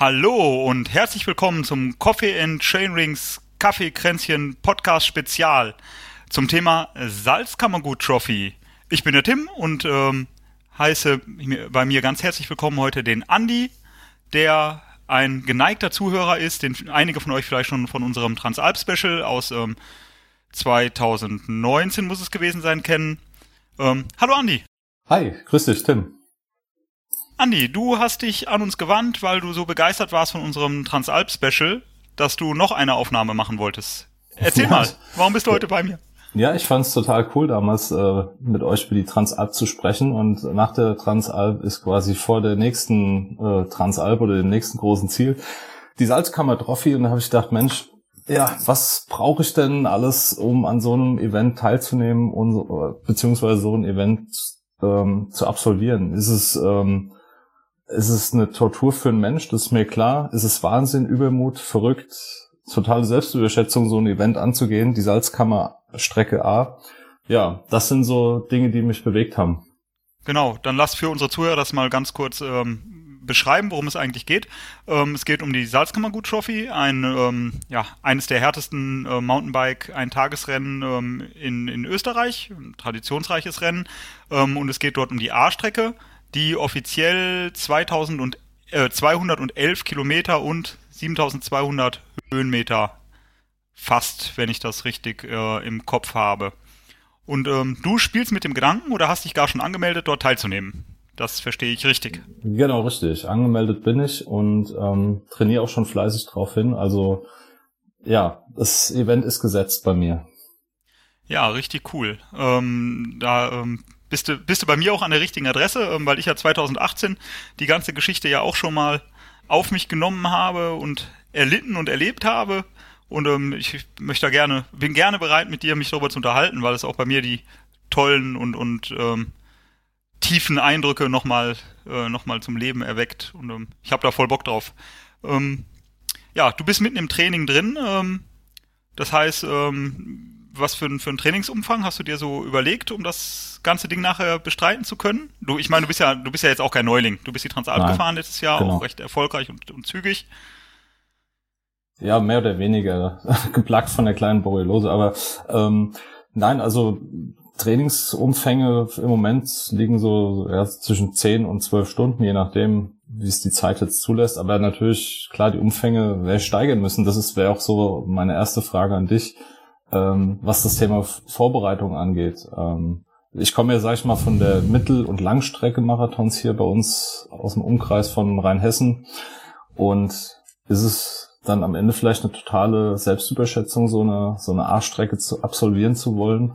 Hallo und herzlich willkommen zum Coffee and Chainrings Kaffeekränzchen Podcast Spezial zum Thema Salzkammergut Trophy. Ich bin der Tim und ähm, heiße bei mir ganz herzlich willkommen heute den Andi, der ein geneigter Zuhörer ist, den einige von euch vielleicht schon von unserem Transalp Special aus ähm, 2019 muss es gewesen sein kennen. Ähm, hallo Andi. Hi, grüß dich Tim. Andi, du hast dich an uns gewandt, weil du so begeistert warst von unserem Transalp Special, dass du noch eine Aufnahme machen wolltest. Erzähl ja. mal, warum bist du heute bei mir? Ja, ich fand es total cool damals äh, mit euch über die Transalp zu sprechen und nach der Transalp ist quasi vor der nächsten äh, Transalp oder dem nächsten großen Ziel die Salzkammer Trophy und da habe ich gedacht, Mensch, ja, was brauche ich denn alles, um an so einem Event teilzunehmen und äh, beziehungsweise so ein Event ähm, zu absolvieren? Ist es ähm, ist es eine Tortur für einen Mensch, das ist mir klar. Ist es Wahnsinn, Übermut, verrückt, totale Selbstüberschätzung, so ein Event anzugehen, die Salzkammer Strecke A. Ja, das sind so Dinge, die mich bewegt haben. Genau, dann lass für unsere Zuhörer das mal ganz kurz ähm, beschreiben, worum es eigentlich geht. Ähm, es geht um die Salzkammergut Trophy, ein, ähm, ja, eines der härtesten äh, Mountainbike-Eintagesrennen ähm, in, in Österreich, ein traditionsreiches Rennen. Ähm, und es geht dort um die A-Strecke, die offiziell 2000 und, äh, 211 Kilometer und 7200 Höhenmeter fast, wenn ich das richtig äh, im Kopf habe. Und ähm, du spielst mit dem Gedanken oder hast dich gar schon angemeldet, dort teilzunehmen? Das verstehe ich richtig. Genau, richtig. Angemeldet bin ich und ähm, trainiere auch schon fleißig drauf hin. Also ja, das Event ist gesetzt bei mir. Ja, richtig cool. Ähm, da ähm, bist du, bist du bei mir auch an der richtigen Adresse, ähm, weil ich ja 2018 die ganze Geschichte ja auch schon mal auf mich genommen habe und erlitten und erlebt habe. Und ähm, ich möchte da gerne, bin gerne bereit, mit dir mich darüber zu unterhalten, weil es auch bei mir die tollen und, und ähm, tiefen Eindrücke nochmal äh, noch zum Leben erweckt. Und ähm, ich habe da voll Bock drauf. Ähm, ja, du bist mitten im Training drin. Ähm, das heißt, ähm, was für, ein, für ein Trainingsumfang hast du dir so überlegt, um das ganze Ding nachher bestreiten zu können? Du, ich meine, du bist ja, du bist ja jetzt auch kein Neuling. Du bist die Transalp Nein, gefahren letztes Jahr, genau. auch recht erfolgreich und, und zügig. Ja, mehr oder weniger geplagt von der kleinen Borreliose, aber ähm, nein, also Trainingsumfänge im Moment liegen so ja, zwischen 10 und 12 Stunden, je nachdem, wie es die Zeit jetzt zulässt. Aber natürlich, klar, die Umfänge wäre steigern müssen. Das wäre auch so meine erste Frage an dich, ähm, was das Thema Vorbereitung angeht. Ähm, ich komme ja, sag ich mal, von der Mittel- und Langstrecke-Marathons hier bei uns aus dem Umkreis von Rheinhessen. Und ist es dann am Ende vielleicht eine totale Selbstüberschätzung, so eine, so eine A-Strecke zu absolvieren zu wollen?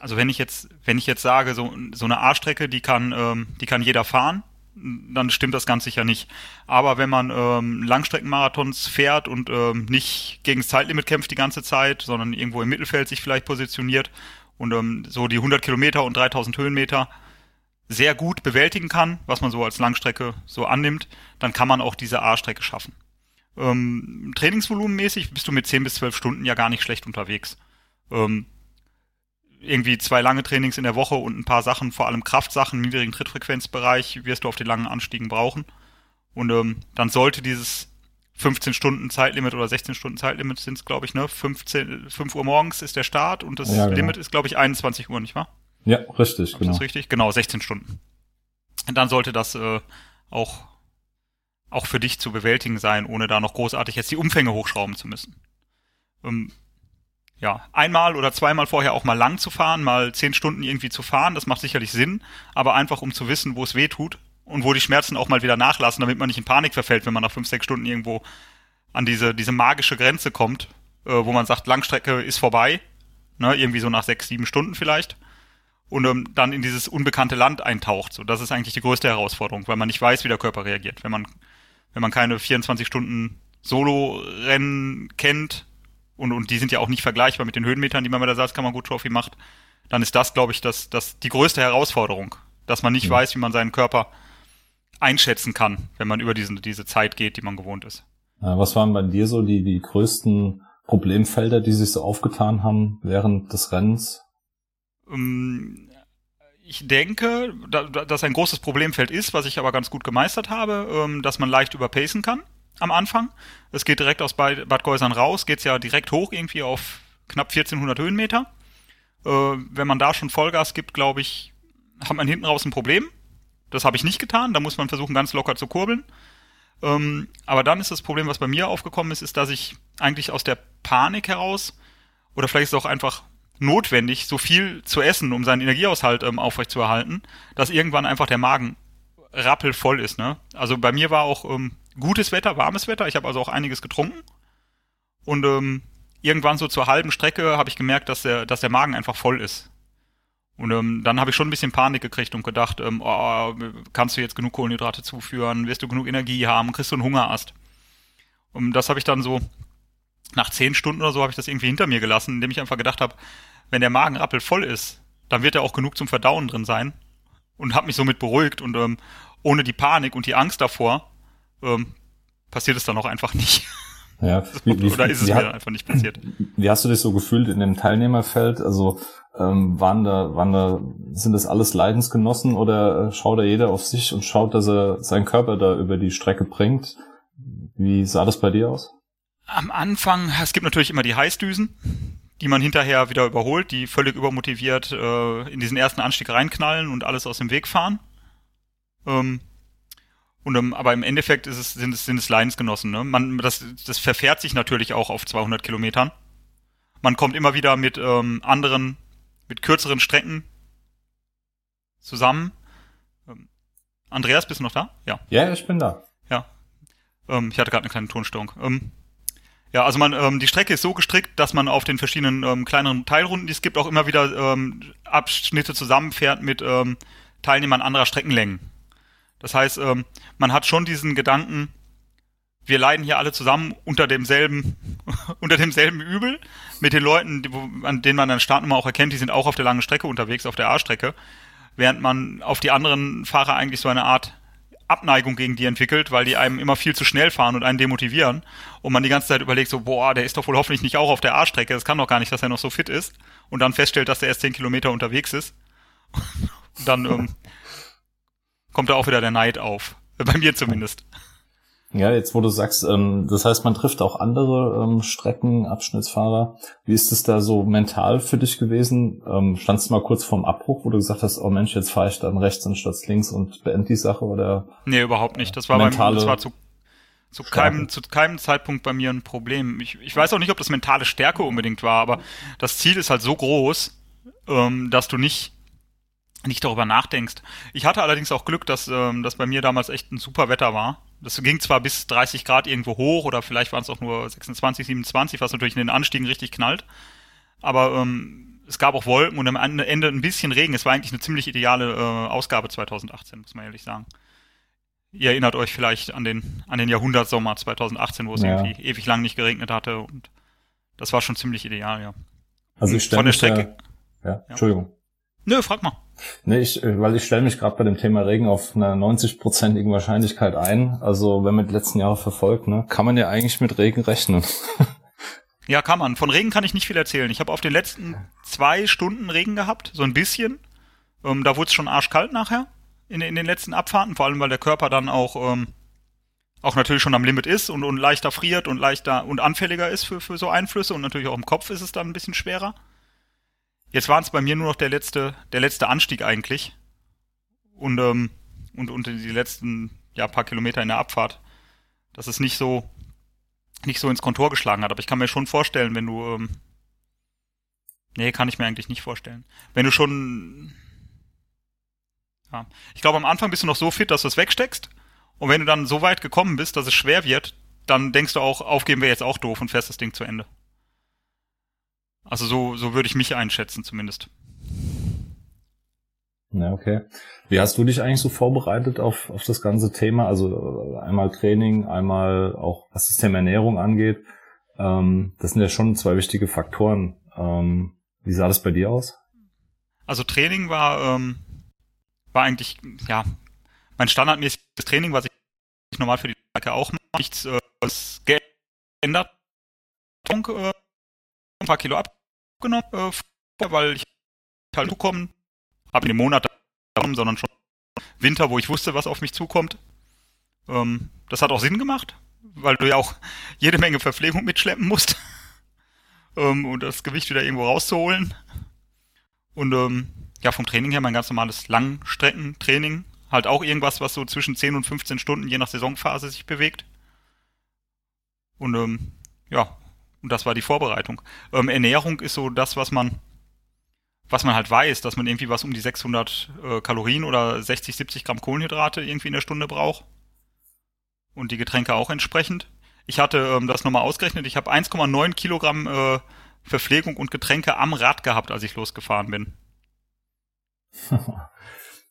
Also wenn ich jetzt, wenn ich jetzt sage, so, so eine A-Strecke, die kann, ähm, die kann jeder fahren, dann stimmt das ganz sicher nicht. Aber wenn man ähm, Langstreckenmarathons fährt und ähm, nicht gegen das Zeitlimit kämpft die ganze Zeit, sondern irgendwo im Mittelfeld sich vielleicht positioniert und ähm, so die 100 Kilometer und 3000 Höhenmeter sehr gut bewältigen kann, was man so als Langstrecke so annimmt, dann kann man auch diese A-Strecke schaffen. Ähm, Trainingsvolumenmäßig bist du mit 10 bis 12 Stunden ja gar nicht schlecht unterwegs. Ähm, irgendwie zwei lange Trainings in der Woche und ein paar Sachen, vor allem Kraftsachen, niedrigen Trittfrequenzbereich, wirst du auf den langen Anstiegen brauchen. Und ähm, dann sollte dieses 15 Stunden Zeitlimit oder 16 Stunden Zeitlimit sind es, glaube ich, ne? 15, 5 Uhr morgens ist der Start und das ja, genau. Limit ist, glaube ich, 21 Uhr, nicht wahr? Ja, richtig, Hab genau. Das richtig? Genau, 16 Stunden. Und dann sollte das äh, auch auch für dich zu bewältigen sein, ohne da noch großartig jetzt die Umfänge hochschrauben zu müssen. Ähm, ja, einmal oder zweimal vorher auch mal lang zu fahren, mal zehn Stunden irgendwie zu fahren, das macht sicherlich Sinn, aber einfach um zu wissen, wo es weh tut und wo die Schmerzen auch mal wieder nachlassen, damit man nicht in Panik verfällt, wenn man nach fünf, sechs Stunden irgendwo an diese, diese magische Grenze kommt, äh, wo man sagt, Langstrecke ist vorbei, ne, irgendwie so nach sechs, sieben Stunden vielleicht und ähm, dann in dieses unbekannte Land eintaucht. So, das ist eigentlich die größte Herausforderung, weil man nicht weiß, wie der Körper reagiert. Wenn man wenn man keine 24 Stunden Solo-Rennen kennt, und, und die sind ja auch nicht vergleichbar mit den Höhenmetern, die man bei der Salzkammergut Trophy macht, dann ist das, glaube ich, das, das die größte Herausforderung, dass man nicht ja. weiß, wie man seinen Körper einschätzen kann, wenn man über diese, diese Zeit geht, die man gewohnt ist. Was waren bei dir so die, die größten Problemfelder, die sich so aufgetan haben während des Rennens? Ähm, ich denke, dass ein großes Problemfeld ist, was ich aber ganz gut gemeistert habe, ähm, dass man leicht überpacen kann. Am Anfang. Es geht direkt aus Bad Geusern raus, geht's ja direkt hoch irgendwie auf knapp 1400 Höhenmeter. Äh, wenn man da schon Vollgas gibt, glaube ich, hat man hinten raus ein Problem. Das habe ich nicht getan. Da muss man versuchen, ganz locker zu kurbeln. Ähm, aber dann ist das Problem, was bei mir aufgekommen ist, ist, dass ich eigentlich aus der Panik heraus oder vielleicht ist es auch einfach notwendig, so viel zu essen, um seinen Energiehaushalt ähm, aufrechtzuerhalten, dass irgendwann einfach der Magen rappelvoll ist. Ne? Also bei mir war auch ähm, gutes Wetter, warmes Wetter. Ich habe also auch einiges getrunken. Und ähm, irgendwann so zur halben Strecke habe ich gemerkt, dass der, dass der Magen einfach voll ist. Und ähm, dann habe ich schon ein bisschen Panik gekriegt und gedacht, ähm, oh, kannst du jetzt genug Kohlenhydrate zuführen, wirst du genug Energie haben, kriegst du einen Hungerast. Und das habe ich dann so, nach zehn Stunden oder so habe ich das irgendwie hinter mir gelassen, indem ich einfach gedacht habe, wenn der Magen rappelvoll ist, dann wird er auch genug zum Verdauen drin sein. Und habe mich somit beruhigt und ähm, ohne die Panik und die Angst davor ähm, passiert es dann auch einfach nicht. Ja, wie, wie, Oder ist es mir hat, einfach nicht passiert? Wie hast du dich so gefühlt in dem Teilnehmerfeld? Also ähm, waren da, waren da, sind das alles Leidensgenossen oder äh, schaut da jeder auf sich und schaut, dass er seinen Körper da über die Strecke bringt? Wie sah das bei dir aus? Am Anfang, es gibt natürlich immer die Heißdüsen, die man hinterher wieder überholt, die völlig übermotiviert äh, in diesen ersten Anstieg reinknallen und alles aus dem Weg fahren. Ähm, und um, aber im Endeffekt ist es, sind es, sind es Leidensgenossen. Ne? Man, das, das verfährt sich natürlich auch auf 200 Kilometern. Man kommt immer wieder mit ähm, anderen, mit kürzeren Strecken zusammen. Ähm, Andreas, bist du noch da? Ja. Ja, ich bin da. Ja. Ähm, ich hatte gerade eine kleine Tonstörung. Ähm, ja, also man, ähm, die Strecke ist so gestrickt, dass man auf den verschiedenen ähm, kleineren Teilrunden, die es gibt, auch immer wieder ähm, Abschnitte zusammenfährt mit ähm, Teilnehmern anderer Streckenlängen. Das heißt, ähm, man hat schon diesen Gedanken, wir leiden hier alle zusammen unter demselben, unter demselben Übel, mit den Leuten, die, wo, an denen man dann Startnummer auch erkennt, die sind auch auf der langen Strecke unterwegs, auf der A-Strecke, während man auf die anderen Fahrer eigentlich so eine Art Abneigung gegen die entwickelt, weil die einem immer viel zu schnell fahren und einen demotivieren und man die ganze Zeit überlegt so, boah, der ist doch wohl hoffentlich nicht auch auf der A-Strecke, das kann doch gar nicht, dass er noch so fit ist und dann feststellt, dass er erst zehn Kilometer unterwegs ist. Und dann ähm, kommt da auch wieder der Neid auf. Bei mir zumindest. Ja, jetzt wo du sagst, ähm, das heißt, man trifft auch andere ähm, Streckenabschnittsfahrer. Wie ist es da so mental für dich gewesen? Ähm, standst du mal kurz vorm Abbruch, wo du gesagt hast, oh Mensch, jetzt fahre ich dann rechts anstatt links und beende die Sache oder? Nee, überhaupt nicht. Das war, mentale beim, das war zu, zu keinem, zu keinem Zeitpunkt bei mir ein Problem. Ich, ich weiß auch nicht, ob das mentale Stärke unbedingt war, aber das Ziel ist halt so groß, ähm, dass du nicht nicht darüber nachdenkst. Ich hatte allerdings auch Glück, dass ähm, das bei mir damals echt ein super Wetter war. Das ging zwar bis 30 Grad irgendwo hoch oder vielleicht waren es auch nur 26, 27, was natürlich in den Anstiegen richtig knallt. Aber ähm, es gab auch Wolken und am Ende ein bisschen Regen. Es war eigentlich eine ziemlich ideale äh, Ausgabe 2018, muss man ehrlich sagen. Ihr erinnert euch vielleicht an den, an den Jahrhundertsommer 2018, wo es ja. irgendwie ewig lang nicht geregnet hatte und das war schon ziemlich ideal, ja. Also ich stelle Von der Strecke. Ja, ja, Entschuldigung. Nö, frag mal. Nee, ich, äh, weil ich stelle mich gerade bei dem Thema Regen auf einer 90-prozentigen Wahrscheinlichkeit ein. Also wenn man die letzten Jahre verfolgt, ne, kann man ja eigentlich mit Regen rechnen. ja, kann man. Von Regen kann ich nicht viel erzählen. Ich habe auf den letzten zwei Stunden Regen gehabt, so ein bisschen. Ähm, da wurde es schon arschkalt nachher in, in den letzten Abfahrten, vor allem weil der Körper dann auch ähm, auch natürlich schon am Limit ist und, und leichter friert und leichter und anfälliger ist für, für so Einflüsse und natürlich auch im Kopf ist es dann ein bisschen schwerer. Jetzt waren es bei mir nur noch der letzte, der letzte Anstieg eigentlich. Und, ähm, und, und die letzten ja, paar Kilometer in der Abfahrt, dass es nicht so, nicht so ins Kontor geschlagen hat. Aber ich kann mir schon vorstellen, wenn du, ähm, nee, kann ich mir eigentlich nicht vorstellen. Wenn du schon, ja, ich glaube, am Anfang bist du noch so fit, dass du es wegsteckst. Und wenn du dann so weit gekommen bist, dass es schwer wird, dann denkst du auch, aufgeben wir jetzt auch doof und fährst das Ding zu Ende. Also so, so würde ich mich einschätzen zumindest. Ja, okay. Wie hast du dich eigentlich so vorbereitet auf, auf das ganze Thema? Also äh, einmal Training, einmal auch was das Thema Ernährung angeht. Ähm, das sind ja schon zwei wichtige Faktoren. Ähm, wie sah das bei dir aus? Also Training war, ähm, war eigentlich, ja, mein standardmäßiges Training, was ich normal für die Strecke auch mache. Nichts äh, geändert. Äh, ein paar Kilo ab abgenommen, äh, weil ich halt zukommen, habe in den Monat sondern schon Winter, wo ich wusste, was auf mich zukommt. Ähm, das hat auch Sinn gemacht. weil du ja auch jede Menge Verpflegung mitschleppen musst, ähm, um das Gewicht wieder irgendwo rauszuholen. Und ähm, ja, vom Training her mein ganz normales Langstreckentraining. Halt auch irgendwas, was so zwischen 10 und 15 Stunden je nach Saisonphase sich bewegt. Und ähm, ja, und das war die Vorbereitung. Ähm, Ernährung ist so das, was man was man halt weiß, dass man irgendwie was um die 600 äh, Kalorien oder 60, 70 Gramm Kohlenhydrate irgendwie in der Stunde braucht. Und die Getränke auch entsprechend. Ich hatte ähm, das nochmal ausgerechnet. Ich habe 1,9 Kilogramm äh, Verpflegung und Getränke am Rad gehabt, als ich losgefahren bin.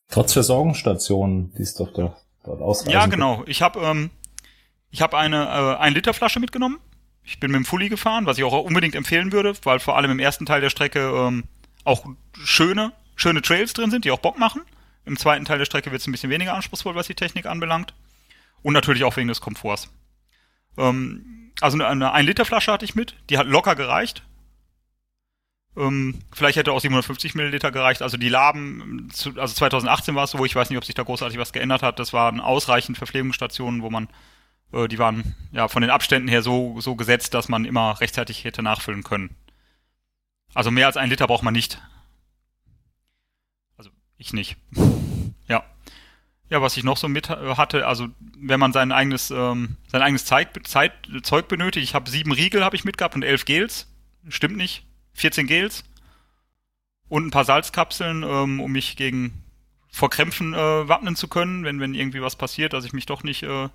Trotz Versorgungsstationen, die ist doch da, dort ausreichend. Ja, genau. Ich habe ähm, ich habe eine äh, 1 Liter Flasche mitgenommen. Ich bin mit dem Fully gefahren, was ich auch unbedingt empfehlen würde, weil vor allem im ersten Teil der Strecke ähm, auch schöne, schöne Trails drin sind, die auch Bock machen. Im zweiten Teil der Strecke wird es ein bisschen weniger anspruchsvoll, was die Technik anbelangt. Und natürlich auch wegen des Komforts. Ähm, also eine, eine 1-Liter-Flasche hatte ich mit, die hat locker gereicht. Ähm, vielleicht hätte auch 750 Milliliter gereicht. Also die Laben, also 2018 war es so, ich weiß nicht, ob sich da großartig was geändert hat. Das waren ausreichend Verpflegungsstationen, wo man, äh, die waren ja von den Abständen her so, so gesetzt, dass man immer rechtzeitig hätte nachfüllen können. Also mehr als ein Liter braucht man nicht. Also ich nicht. ja. Ja, was ich noch so mit äh, hatte, also wenn man sein eigenes, ähm, sein eigenes Zeit, Zeit, Zeug benötigt, ich habe sieben Riegel habe ich mitgehabt und elf Gels. Stimmt nicht. 14 Gels. Und ein paar Salzkapseln, ähm, um mich gegen vor Krämpfen äh, wappnen zu können, wenn, wenn irgendwie was passiert, dass ich mich doch nicht, äh,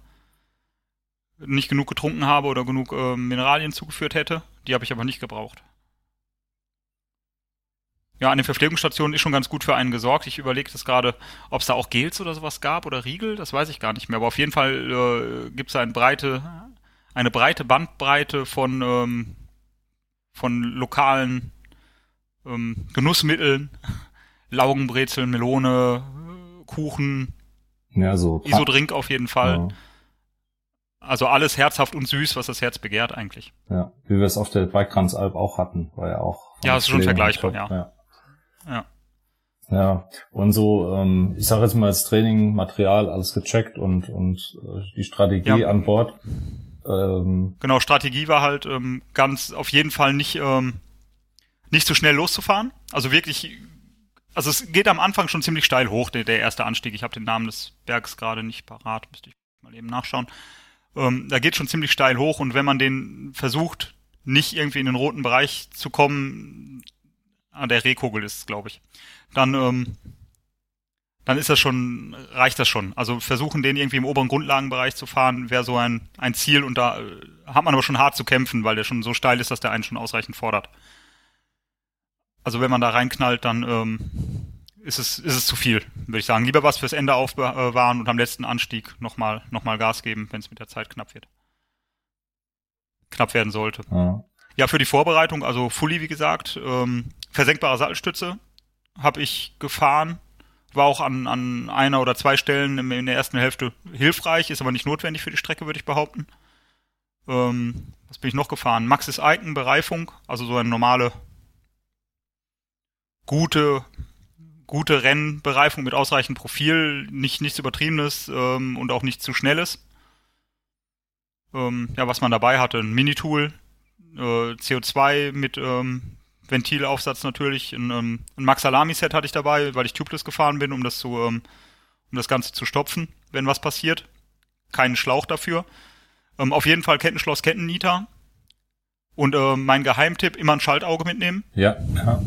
nicht genug getrunken habe oder genug äh, Mineralien zugeführt hätte. Die habe ich aber nicht gebraucht. Ja, an den Verpflegungsstationen ist schon ganz gut für einen gesorgt. Ich überlege das gerade, ob es da auch Gels oder sowas gab oder Riegel, das weiß ich gar nicht mehr. Aber auf jeden Fall äh, gibt es eine breite, eine breite Bandbreite von, ähm, von lokalen ähm, Genussmitteln, Laugenbrezeln, Melone, Kuchen, ja, so Isodrink auf jeden Fall. Ja. Also alles herzhaft und süß, was das Herz begehrt eigentlich. Ja, wie wir es auf der Bikekranzalb auch hatten, war ja auch. Ja, ist schon vergleichbar, ja. ja. Ja. Ja, und so, ähm, ich sage jetzt mal als Training, Material, alles gecheckt und, und äh, die Strategie ja. an Bord. Ähm, genau, Strategie war halt ähm, ganz auf jeden Fall nicht, ähm, nicht so schnell loszufahren. Also wirklich, also es geht am Anfang schon ziemlich steil hoch, der, der erste Anstieg. Ich habe den Namen des Bergs gerade nicht parat, müsste ich mal eben nachschauen. Ähm, da geht schon ziemlich steil hoch und wenn man den versucht, nicht irgendwie in den roten Bereich zu kommen, an der Rehkugel ist, glaube ich. Dann, ähm, dann ist das schon, reicht das schon. Also versuchen, den irgendwie im oberen Grundlagenbereich zu fahren, wäre so ein, ein Ziel und da äh, hat man aber schon hart zu kämpfen, weil der schon so steil ist, dass der einen schon ausreichend fordert. Also wenn man da reinknallt, dann ähm, ist es, ist es zu viel, würde ich sagen. Lieber was fürs Ende aufbewahren und am letzten Anstieg nochmal noch mal Gas geben, wenn es mit der Zeit knapp wird. Knapp werden sollte. Ja. Ja, für die Vorbereitung, also Fully, wie gesagt, ähm, versenkbare Sattelstütze habe ich gefahren. War auch an, an einer oder zwei Stellen in der ersten Hälfte hilfreich, ist aber nicht notwendig für die Strecke, würde ich behaupten. Ähm, was bin ich noch gefahren? Maxis Icon Bereifung, also so eine normale, gute, gute Rennbereifung mit ausreichend Profil, nicht nichts Übertriebenes ähm, und auch nichts zu Schnelles. Ähm, ja, was man dabei hatte, ein Minitool, äh, CO2 mit ähm, Ventilaufsatz natürlich. Ein, ähm, ein Max Alami Set hatte ich dabei, weil ich tubeless gefahren bin, um das zu, ähm, um das Ganze zu stopfen, wenn was passiert. Keinen Schlauch dafür. Ähm, auf jeden Fall Kettenschloss, Kettennieter. Und äh, mein Geheimtipp, immer ein Schaltauge mitnehmen. Ja, ja.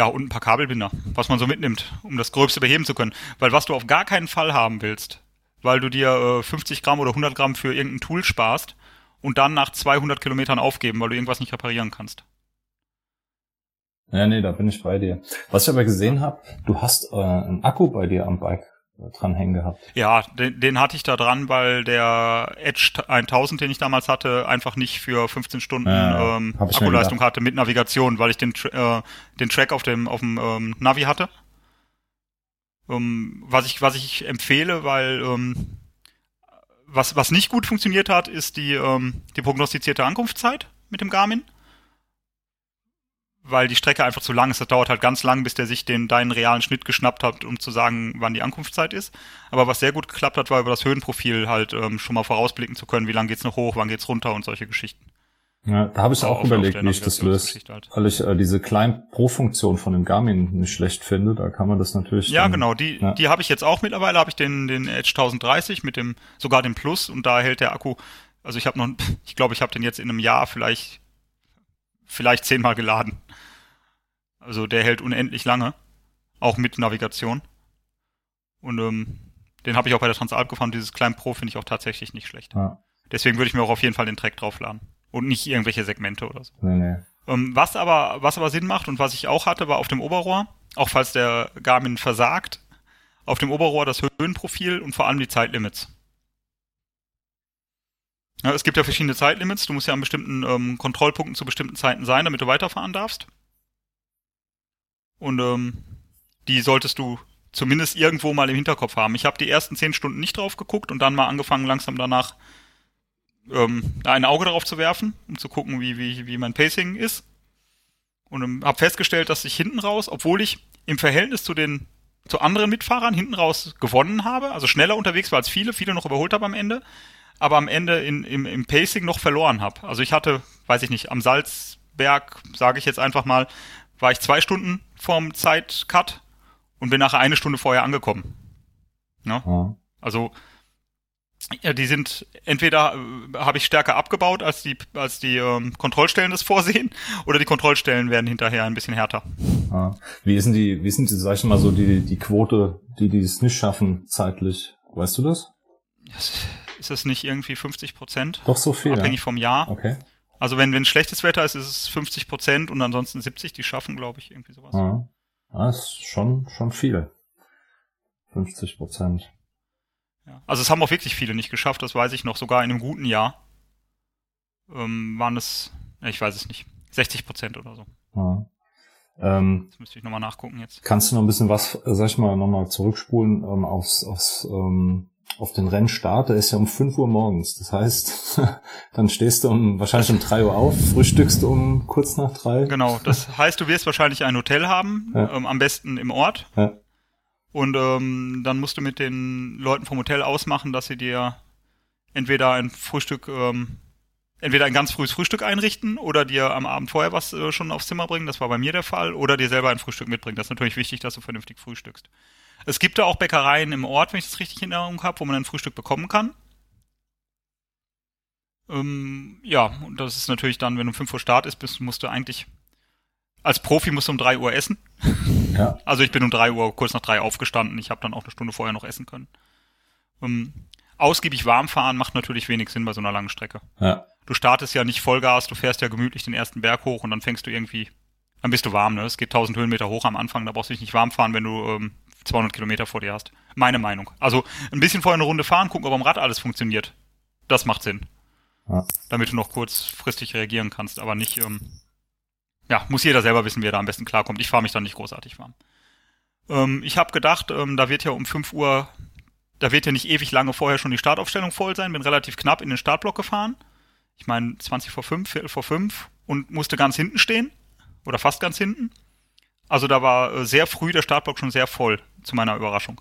Ja, und ein paar Kabelbinder, was man so mitnimmt, um das Gröbste beheben zu können. Weil was du auf gar keinen Fall haben willst, weil du dir äh, 50 Gramm oder 100 Gramm für irgendein Tool sparst und dann nach 200 Kilometern aufgeben, weil du irgendwas nicht reparieren kannst. Ja, nee, da bin ich bei dir. Was ich aber gesehen habe, du hast äh, einen Akku bei dir am Bike dranhängen gehabt. Ja, den, den hatte ich da dran, weil der Edge 1000, den ich damals hatte, einfach nicht für 15 Stunden ja, ähm, Akkuleistung hatte mit Navigation, weil ich den, äh, den Track auf dem, auf dem ähm, Navi hatte. Ähm, was, ich, was ich empfehle, weil ähm, was, was nicht gut funktioniert hat, ist die, ähm, die prognostizierte Ankunftszeit mit dem Garmin weil die Strecke einfach zu lang ist. Das dauert halt ganz lang, bis der sich den deinen realen Schnitt geschnappt hat, um zu sagen, wann die Ankunftszeit ist. Aber was sehr gut geklappt hat, war über das Höhenprofil halt ähm, schon mal vorausblicken zu können, wie lang geht's noch hoch, wann geht's runter und solche Geschichten. Ja, da habe ich auch, auch überlegt, wie ich das löse, halt. weil ich äh, diese kleinen Pro-Funktion von dem Garmin nicht schlecht finde. Da kann man das natürlich. Ja, dann, genau. Die, ja. die habe ich jetzt auch mittlerweile. Habe ich den den Edge 1030 mit dem sogar dem Plus und da hält der Akku. Also ich habe noch, ich glaube, ich habe den jetzt in einem Jahr vielleicht vielleicht zehnmal geladen. Also der hält unendlich lange, auch mit Navigation. Und ähm, den habe ich auch bei der Transalp gefahren. Dieses Klein Pro finde ich auch tatsächlich nicht schlecht. Ja. Deswegen würde ich mir auch auf jeden Fall den Track draufladen. Und nicht irgendwelche Segmente oder so. Nee, nee. Ähm, was aber, was aber Sinn macht und was ich auch hatte, war auf dem Oberrohr, auch falls der Garmin versagt, auf dem Oberrohr das Höhenprofil und vor allem die Zeitlimits. Ja, es gibt ja verschiedene Zeitlimits. Du musst ja an bestimmten ähm, Kontrollpunkten zu bestimmten Zeiten sein, damit du weiterfahren darfst. Und ähm, die solltest du zumindest irgendwo mal im Hinterkopf haben. Ich habe die ersten zehn Stunden nicht drauf geguckt und dann mal angefangen, langsam danach ähm, ein Auge darauf zu werfen, um zu gucken, wie, wie, wie mein Pacing ist. Und ähm, habe festgestellt, dass ich hinten raus, obwohl ich im Verhältnis zu den zu anderen Mitfahrern hinten raus gewonnen habe, also schneller unterwegs war als viele, viele noch überholt habe am Ende, aber am Ende in, im, im Pacing noch verloren habe. Also ich hatte, weiß ich nicht, am Salzberg, sage ich jetzt einfach mal, war ich zwei Stunden vorm Zeitcut und bin nachher eine Stunde vorher angekommen. Ne? Ja. Also ja, die sind entweder äh, habe ich stärker abgebaut, als die als die ähm, Kontrollstellen das vorsehen, oder die Kontrollstellen werden hinterher ein bisschen härter. Ah. Wie ist denn die, wie ist denn die, sag ich mal so die die Quote, die die es nicht schaffen zeitlich? Weißt du das? Ist das nicht irgendwie 50 Prozent? Doch so viel. Abhängig ja. vom Jahr. Okay. Also wenn wenn schlechtes Wetter ist, ist es 50 Prozent und ansonsten 70. Die schaffen, glaube ich, irgendwie sowas. Ah. Das ist schon schon viel. 50 Prozent. Ja. Also es haben auch wirklich viele nicht geschafft, das weiß ich noch. Sogar in einem guten Jahr ähm, waren es, ich weiß es nicht, 60 Prozent oder so. Ja. Ähm, das müsste ich nochmal nachgucken jetzt. Kannst du noch ein bisschen was, sag ich mal, nochmal zurückspulen ähm, aufs, aufs, ähm, auf den Rennstart? Der ist ja um 5 Uhr morgens. Das heißt, dann stehst du um, wahrscheinlich um 3 Uhr auf, frühstückst um kurz nach 3. Genau, das heißt, du wirst wahrscheinlich ein Hotel haben, ja. ähm, am besten im Ort. Ja. Und ähm, dann musst du mit den Leuten vom Hotel ausmachen, dass sie dir entweder ein Frühstück, ähm, entweder ein ganz frühes Frühstück einrichten oder dir am Abend vorher was äh, schon aufs Zimmer bringen. Das war bei mir der Fall. Oder dir selber ein Frühstück mitbringen. Das ist natürlich wichtig, dass du vernünftig frühstückst. Es gibt da auch Bäckereien im Ort, wenn ich das richtig in Erinnerung habe, wo man ein Frühstück bekommen kann. Ähm, ja, und das ist natürlich dann, wenn du um 5 Uhr Start ist, bist, musst du eigentlich als Profi musst du um 3 Uhr essen. Ja. Also ich bin um drei Uhr, kurz nach drei aufgestanden. Ich habe dann auch eine Stunde vorher noch essen können. Ähm, ausgiebig warm fahren macht natürlich wenig Sinn bei so einer langen Strecke. Ja. Du startest ja nicht Vollgas, du fährst ja gemütlich den ersten Berg hoch und dann fängst du irgendwie, dann bist du warm, ne? Es geht 1000 Höhenmeter hoch am Anfang, da brauchst du dich nicht warm fahren, wenn du ähm, 200 Kilometer vor dir hast. Meine Meinung. Also ein bisschen vorher eine Runde fahren, gucken, ob am Rad alles funktioniert. Das macht Sinn. Ja. Damit du noch kurzfristig reagieren kannst, aber nicht ähm, ja, muss jeder selber wissen, wie er da am besten klarkommt. Ich fahre mich dann nicht großartig warm. Ähm, ich habe gedacht, ähm, da wird ja um 5 Uhr, da wird ja nicht ewig lange vorher schon die Startaufstellung voll sein. Bin relativ knapp in den Startblock gefahren. Ich meine 20 vor 5, Viertel vor 5 und musste ganz hinten stehen. Oder fast ganz hinten. Also da war äh, sehr früh der Startblock schon sehr voll, zu meiner Überraschung.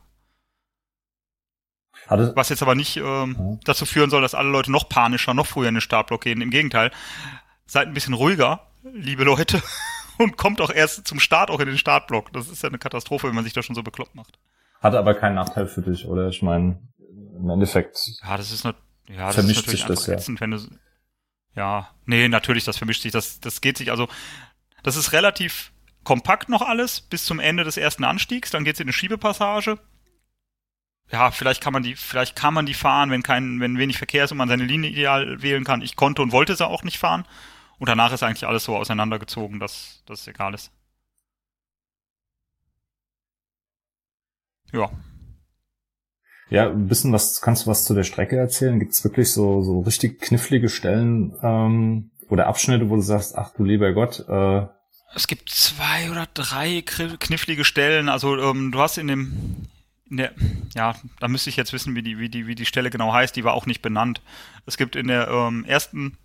Hatte Was jetzt aber nicht ähm, ja. dazu führen soll, dass alle Leute noch panischer, noch früher in den Startblock gehen. Im Gegenteil, seid ein bisschen ruhiger liebe Leute, und kommt auch erst zum Start auch in den Startblock. Das ist ja eine Katastrophe, wenn man sich da schon so bekloppt macht. Hat aber keinen Nachteil für dich, oder? Ich meine, im Endeffekt. Ja, das ist, ja, das vermischt ist natürlich sich das, ja. Ätzend, wenn du, ja, nee, natürlich, das vermischt sich. Das, das geht sich, also, das ist relativ kompakt noch alles bis zum Ende des ersten Anstiegs. Dann geht's in eine Schiebepassage. Ja, vielleicht kann man die, vielleicht kann man die fahren, wenn kein, wenn wenig Verkehr ist und man seine Linie ideal wählen kann. Ich konnte und wollte sie auch nicht fahren. Und danach ist eigentlich alles so auseinandergezogen, dass das egal ist. Ja. Ja, ein bisschen was, kannst du was zu der Strecke erzählen? Gibt es wirklich so, so richtig knifflige Stellen ähm, oder Abschnitte, wo du sagst, ach du lieber Gott, äh, es gibt zwei oder drei knifflige Stellen. Also ähm, du hast in dem, in der, ja, da müsste ich jetzt wissen, wie die, wie die, wie die Stelle genau heißt. Die war auch nicht benannt. Es gibt in der ähm, ersten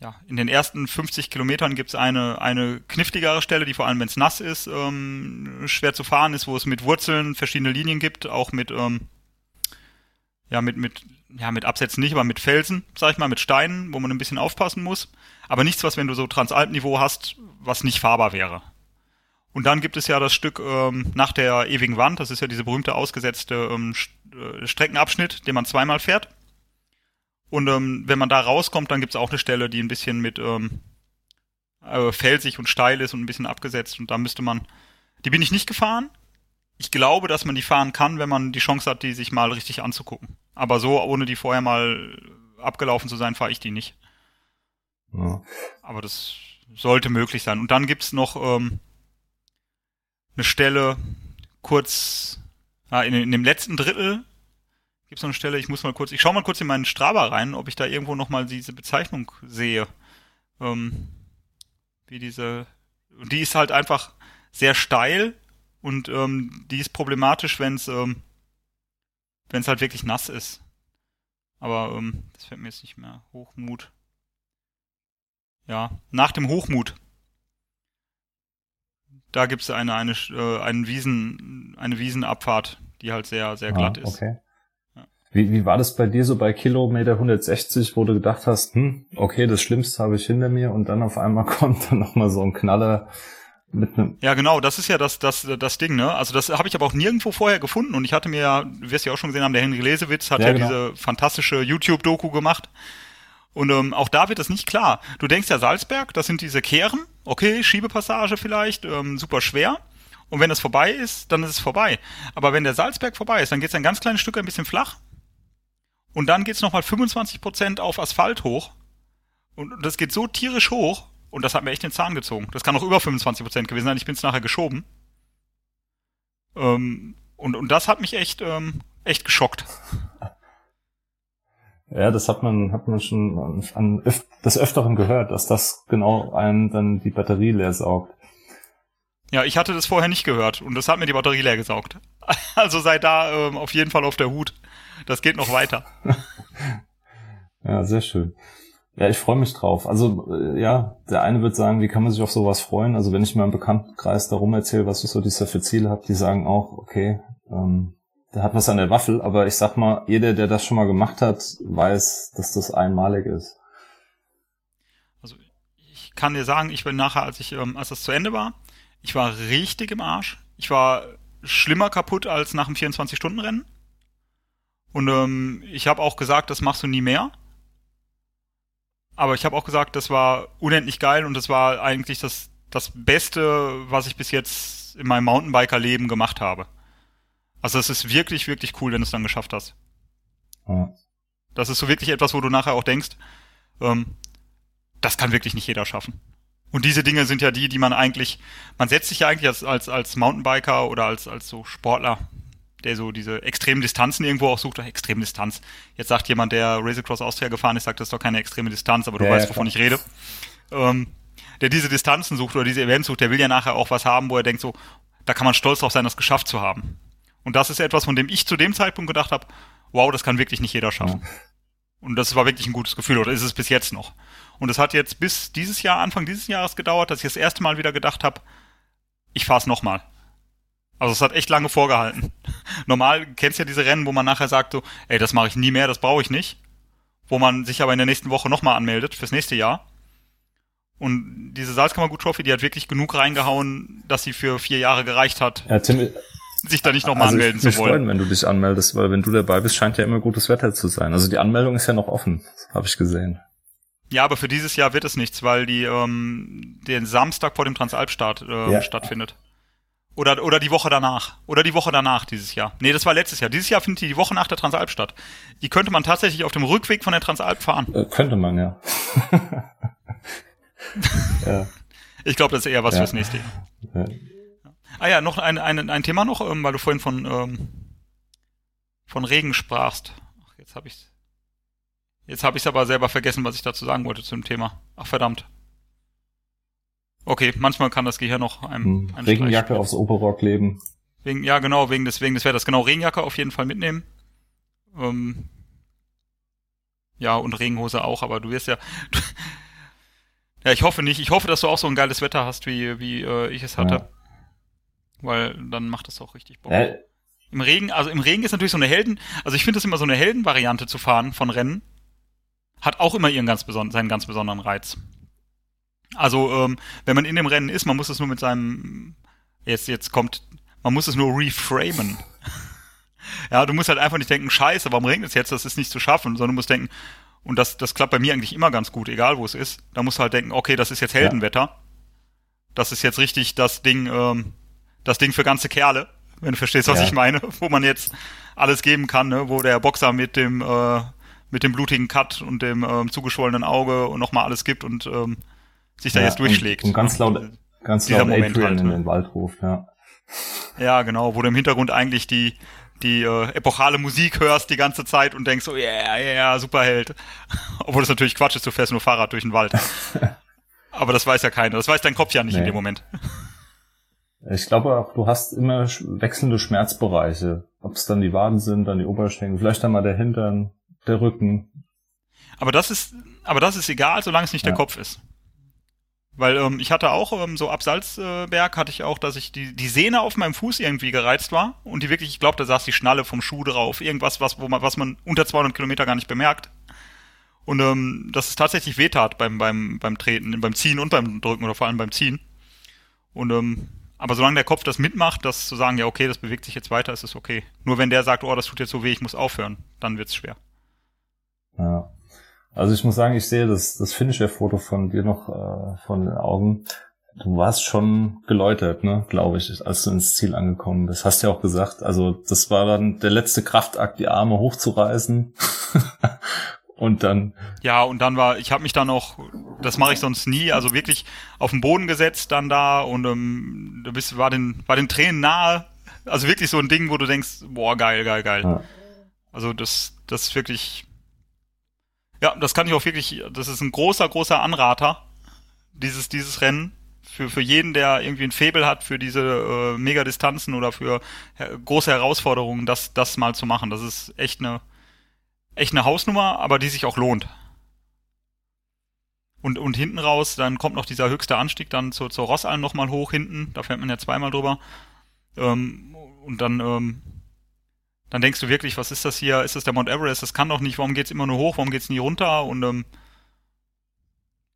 ja, in den ersten 50 Kilometern gibt's eine, eine kniffligere Stelle, die vor allem, wenn es nass ist, ähm, schwer zu fahren ist, wo es mit Wurzeln verschiedene Linien gibt, auch mit, ähm, ja, mit, mit, ja, mit Absätzen nicht, aber mit Felsen, sag ich mal, mit Steinen, wo man ein bisschen aufpassen muss. Aber nichts, was, wenn du so Transalpniveau hast, was nicht fahrbar wäre. Und dann gibt es ja das Stück ähm, nach der ewigen Wand, das ist ja diese berühmte ausgesetzte ähm, äh, Streckenabschnitt, den man zweimal fährt. Und ähm, wenn man da rauskommt, dann gibt's auch eine Stelle, die ein bisschen mit ähm, äh, felsig und steil ist und ein bisschen abgesetzt. Und da müsste man, die bin ich nicht gefahren. Ich glaube, dass man die fahren kann, wenn man die Chance hat, die sich mal richtig anzugucken. Aber so, ohne die vorher mal abgelaufen zu sein, fahre ich die nicht. Ja. Aber das sollte möglich sein. Und dann gibt's noch ähm, eine Stelle kurz ah, in, in dem letzten Drittel gibt es noch eine Stelle, ich muss mal kurz, ich schau mal kurz in meinen Strava rein, ob ich da irgendwo nochmal diese Bezeichnung sehe. Ähm, wie diese, die ist halt einfach sehr steil und ähm, die ist problematisch, wenn es ähm, wenn es halt wirklich nass ist. Aber ähm, das fällt mir jetzt nicht mehr. Hochmut. Ja, nach dem Hochmut. Da gibt es eine, eine, äh, einen Wiesen, eine Wiesenabfahrt, die halt sehr, sehr glatt ah, ist. Okay. Wie, wie war das bei dir so bei Kilometer 160, wo du gedacht hast, hm, okay, das Schlimmste habe ich hinter mir und dann auf einmal kommt dann nochmal so ein Knaller. Ja, genau, das ist ja das, das, das Ding, ne? Also das habe ich aber auch nirgendwo vorher gefunden und ich hatte mir ja, du wirst ja auch schon gesehen haben, der Henry Lesewitz hat ja, ja genau. diese fantastische YouTube-Doku gemacht. Und ähm, auch da wird das nicht klar. Du denkst ja Salzberg, das sind diese Kehren, okay, Schiebepassage vielleicht, ähm, super schwer. Und wenn das vorbei ist, dann ist es vorbei. Aber wenn der Salzberg vorbei ist, dann geht es ein ganz kleines Stück ein bisschen flach und dann geht's nochmal 25% auf Asphalt hoch. Und das geht so tierisch hoch. Und das hat mir echt den Zahn gezogen. Das kann auch über 25% gewesen sein. Ich bin's nachher geschoben. Ähm, und, und das hat mich echt, ähm, echt geschockt. Ja, das hat man, hat man schon an, an des Öfteren gehört, dass das genau einem dann die Batterie leer saugt. Ja, ich hatte das vorher nicht gehört und das hat mir die Batterie leer gesaugt. Also sei da ähm, auf jeden Fall auf der Hut. Das geht noch weiter. ja, sehr schön. Ja, ich freue mich drauf. Also äh, ja, der eine wird sagen, wie kann man sich auf sowas freuen? Also wenn ich meinem Bekanntenkreis darum erzähle, was ich so dieser für Ziele habe, die sagen auch, okay, ähm, der hat was an der Waffel, aber ich sag mal, jeder, der das schon mal gemacht hat, weiß, dass das einmalig ist. Also ich kann dir sagen, ich bin nachher, als ich, ähm, als das zu Ende war, ich war richtig im Arsch. Ich war schlimmer kaputt als nach dem 24-Stunden-Rennen. Und ähm, ich habe auch gesagt, das machst du nie mehr. Aber ich habe auch gesagt, das war unendlich geil und das war eigentlich das, das Beste, was ich bis jetzt in meinem Mountainbiker-Leben gemacht habe. Also es ist wirklich, wirklich cool, wenn du es dann geschafft hast. Ja. Das ist so wirklich etwas, wo du nachher auch denkst, ähm, das kann wirklich nicht jeder schaffen. Und diese Dinge sind ja die, die man eigentlich, man setzt sich ja eigentlich als, als, als Mountainbiker oder als, als so Sportler der so diese extremen Distanzen irgendwo auch sucht. Extreme Distanz. Jetzt sagt jemand, der Race Across Austria gefahren ist, sagt, das ist doch keine extreme Distanz, aber du ja, weißt, wovon ich rede. Ähm, der diese Distanzen sucht oder diese Events sucht, der will ja nachher auch was haben, wo er denkt so, da kann man stolz drauf sein, das geschafft zu haben. Und das ist etwas, von dem ich zu dem Zeitpunkt gedacht habe, wow, das kann wirklich nicht jeder schaffen. Ja. Und das war wirklich ein gutes Gefühl, oder ist es bis jetzt noch? Und es hat jetzt bis dieses Jahr, Anfang dieses Jahres gedauert, dass ich das erste Mal wieder gedacht habe, ich fahre es nochmal. Also es hat echt lange vorgehalten. Normal kennst du ja diese Rennen, wo man nachher sagt so, ey, das mache ich nie mehr, das brauche ich nicht. Wo man sich aber in der nächsten Woche nochmal anmeldet fürs nächste Jahr. Und diese Salzkammergut Trophy, die hat wirklich genug reingehauen, dass sie für vier Jahre gereicht hat. Ja, Tim, sich da nicht nochmal also anmelden zu wollen. Freuen, wenn du dich anmeldest, weil wenn du dabei bist, scheint ja immer gutes Wetter zu sein. Also die Anmeldung ist ja noch offen, habe ich gesehen. Ja, aber für dieses Jahr wird es nichts, weil die ähm, den Samstag vor dem Transalpstart äh, ja. stattfindet. Oder, oder die Woche danach. Oder die Woche danach dieses Jahr. Nee, das war letztes Jahr. Dieses Jahr findet die, Woche nach der Transalp statt. Die könnte man tatsächlich auf dem Rückweg von der Transalp fahren. Äh, könnte man, ja. ja. Ich glaube, das ist eher was ja. fürs nächste Jahr. Ja. Ah ja, noch ein, ein, ein Thema noch, ähm, weil du vorhin von, ähm, von Regen sprachst. Ach, jetzt habe ich's. Jetzt habe ich's aber selber vergessen, was ich dazu sagen wollte zu dem Thema. Ach verdammt. Okay, manchmal kann das Gehirn noch einem hm. Regenjacke aufs Oberrock kleben. Wegen, ja, genau, wegen des, wegen des Wetters. Genau, Regenjacke auf jeden Fall mitnehmen. Ähm, ja, und Regenhose auch, aber du wirst ja, du, Ja, ich hoffe nicht. Ich hoffe, dass du auch so ein geiles Wetter hast, wie, wie äh, ich es hatte. Ja. Weil dann macht das auch richtig Bock. Äh. Im Regen, also im Regen ist natürlich so eine Helden, also ich finde das immer so eine Heldenvariante zu fahren von Rennen. Hat auch immer ihren ganz beson seinen ganz besonderen Reiz. Also, ähm, wenn man in dem Rennen ist, man muss es nur mit seinem, jetzt, jetzt kommt, man muss es nur reframen. ja, du musst halt einfach nicht denken, scheiße, warum regnet es jetzt, das ist nicht zu schaffen, sondern du musst denken, und das, das klappt bei mir eigentlich immer ganz gut, egal wo es ist. Da musst du halt denken, okay, das ist jetzt Heldenwetter. Ja. Das ist jetzt richtig das Ding, ähm, das Ding für ganze Kerle, wenn du verstehst, was ja. ich meine, wo man jetzt alles geben kann, ne? wo der Boxer mit dem äh, mit dem blutigen Cut und dem ähm, zugeschwollenen Auge und nochmal alles gibt und ähm, sich da ja, jetzt durchschlägt. Und, und ganz laut, ganz laut Moment Adrian halt, in ne? den Wald ruft, ja. Ja, genau, wo du im Hintergrund eigentlich die die äh, epochale Musik hörst die ganze Zeit und denkst so, yeah, yeah, Superheld. Obwohl das natürlich Quatsch ist, du fährst nur Fahrrad durch den Wald. Aber das weiß ja keiner. Das weiß dein Kopf ja nicht nee. in dem Moment. Ich glaube auch, du hast immer wechselnde Schmerzbereiche. Ob es dann die Waden sind, dann die Oberschenkel, vielleicht dann mal der Hintern, der Rücken. Aber das ist, aber das ist egal, solange es nicht ja. der Kopf ist. Weil ähm, ich hatte auch ähm, so ab Salzberg hatte ich auch, dass ich die, die Sehne auf meinem Fuß irgendwie gereizt war und die wirklich, ich glaube, da saß die Schnalle vom Schuh drauf, irgendwas, was, wo man, was man unter 200 Kilometer gar nicht bemerkt. Und ähm, dass es tatsächlich wehtat beim, beim, beim Treten, beim Ziehen und beim Drücken oder vor allem beim Ziehen. Und ähm, aber solange der Kopf das mitmacht, das zu sagen, ja okay, das bewegt sich jetzt weiter, ist es okay. Nur wenn der sagt, oh, das tut jetzt so weh, ich muss aufhören, dann wird's schwer. Ja. Also ich muss sagen, ich sehe das, das Finisher-Foto von dir noch äh, von den Augen. Du warst schon geläutert, ne, glaube ich, als du ins Ziel angekommen bist. Hast ja auch gesagt. Also das war dann der letzte Kraftakt, die Arme hochzureißen. und dann. Ja, und dann war, ich habe mich dann noch, das mache ich sonst nie, also wirklich auf den Boden gesetzt dann da und ähm, du bist, war den, war den Tränen nahe. Also wirklich so ein Ding, wo du denkst, boah, geil, geil, geil. Ja. Also das, das ist wirklich, ja, das kann ich auch wirklich, das ist ein großer, großer Anrater, dieses, dieses Rennen. Für, für jeden, der irgendwie ein Febel hat für diese äh, Megadistanzen oder für große Herausforderungen, das, das mal zu machen. Das ist echt eine, echt eine Hausnummer, aber die sich auch lohnt. Und, und hinten raus, dann kommt noch dieser höchste Anstieg dann zur, zur Rossalm nochmal hoch hinten. Da fährt man ja zweimal drüber. Ähm, und dann ähm, dann denkst du wirklich, was ist das hier? Ist das der Mount Everest? Das kann doch nicht. Warum geht's immer nur hoch? Warum geht's nie runter? Und ähm,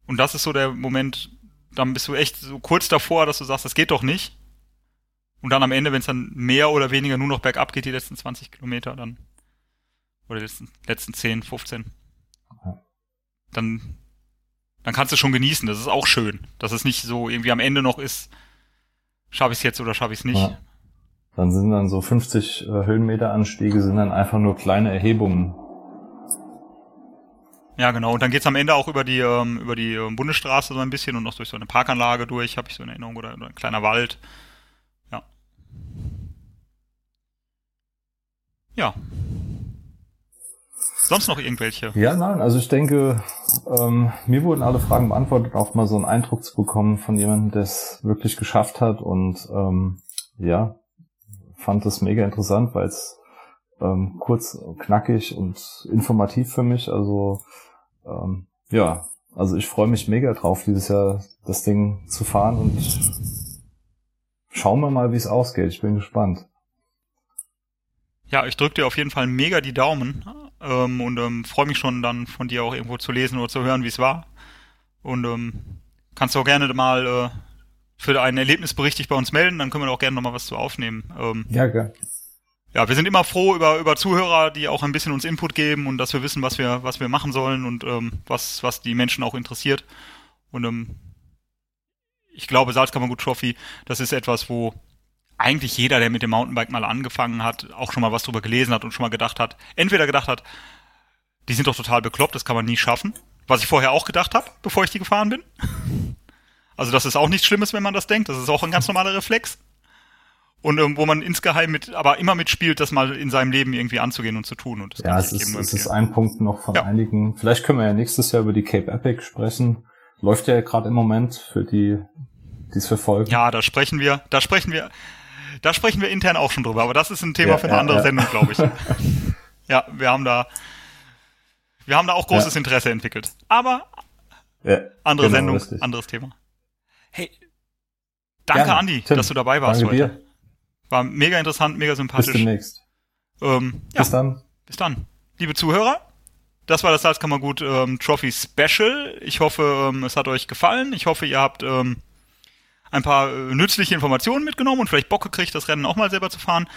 und das ist so der Moment, dann bist du echt so kurz davor, dass du sagst, das geht doch nicht. Und dann am Ende, wenn es dann mehr oder weniger nur noch bergab geht, die letzten 20 Kilometer, dann oder die letzten, letzten 10, 15, dann dann kannst du schon genießen. Das ist auch schön, dass es nicht so irgendwie am Ende noch ist, schaffe ich es jetzt oder schaffe ich es nicht. Ja. Dann sind dann so 50 äh, Höhenmeter Anstiege, sind dann einfach nur kleine Erhebungen. Ja, genau. Und dann geht's am Ende auch über die, ähm, über die ähm, Bundesstraße so ein bisschen und noch durch so eine Parkanlage durch, habe ich so in Erinnerung, oder, oder ein kleiner Wald. Ja. Ja. Sonst noch irgendwelche? Ja, nein, also ich denke, ähm, mir wurden alle Fragen beantwortet, auch mal so einen Eindruck zu bekommen von jemandem, der es wirklich geschafft hat und ähm, ja, fand das mega interessant, weil es ähm, kurz, knackig und informativ für mich. Also ähm, ja, also ich freue mich mega drauf, dieses Jahr das Ding zu fahren und schauen wir mal, wie es ausgeht. Ich bin gespannt. Ja, ich drücke dir auf jeden Fall mega die Daumen ähm, und ähm, freue mich schon dann von dir auch irgendwo zu lesen oder zu hören, wie es war. Und ähm, kannst du auch gerne mal äh, für einen Erlebnisbericht dich bei uns melden, dann können wir auch gerne nochmal was zu aufnehmen. Ähm, ja, gell. Ja, wir sind immer froh über, über Zuhörer, die auch ein bisschen uns Input geben und dass wir wissen, was wir, was wir machen sollen und ähm, was, was die Menschen auch interessiert. Und ähm, ich glaube, Salzkammergut Trophy, das ist etwas, wo eigentlich jeder, der mit dem Mountainbike mal angefangen hat, auch schon mal was drüber gelesen hat und schon mal gedacht hat, entweder gedacht hat, die sind doch total bekloppt, das kann man nie schaffen, was ich vorher auch gedacht habe, bevor ich die gefahren bin. Also das ist auch nichts Schlimmes, wenn man das denkt. Das ist auch ein ganz normaler Reflex. Und ähm, wo man insgeheim mit, aber immer mitspielt, das mal in seinem Leben irgendwie anzugehen und zu tun. Und das ja, es ist, es ist ein Punkt noch von ja. einigen. Vielleicht können wir ja nächstes Jahr über die Cape Epic sprechen. Läuft ja gerade im Moment für die, die es verfolgen. Ja, da sprechen wir, da sprechen wir, da sprechen wir intern auch schon drüber. Aber das ist ein Thema ja, für eine ja, andere Sendung, glaube ich. ja, wir haben da, wir haben da auch großes Interesse entwickelt. Aber Andere genau, Sendung, richtig. anderes Thema. Hey, danke Gerne. Andi, Tim, dass du dabei warst danke heute. Dir. War mega interessant, mega sympathisch. Bis demnächst. Ähm, ja, bis dann. Bis dann. Liebe Zuhörer, das war das Salzkammergut ähm, Trophy Special. Ich hoffe, ähm, es hat euch gefallen. Ich hoffe, ihr habt ähm, ein paar äh, nützliche Informationen mitgenommen und vielleicht Bock gekriegt, das Rennen auch mal selber zu fahren.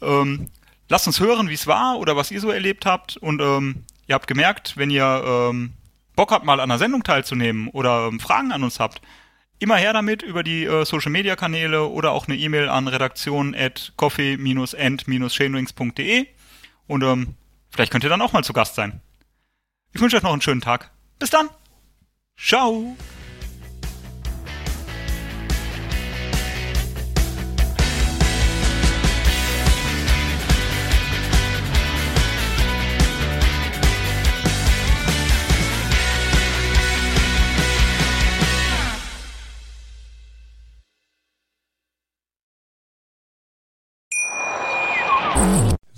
Ähm, lasst uns hören, wie es war oder was ihr so erlebt habt. Und ähm, ihr habt gemerkt, wenn ihr ähm, Bock habt, mal an einer Sendung teilzunehmen oder ähm, Fragen an uns habt, immer her damit über die äh, Social Media Kanäle oder auch eine E-Mail an redaktion at coffee-end-chainwings.de und ähm, vielleicht könnt ihr dann auch mal zu Gast sein. Ich wünsche euch noch einen schönen Tag. Bis dann. Ciao.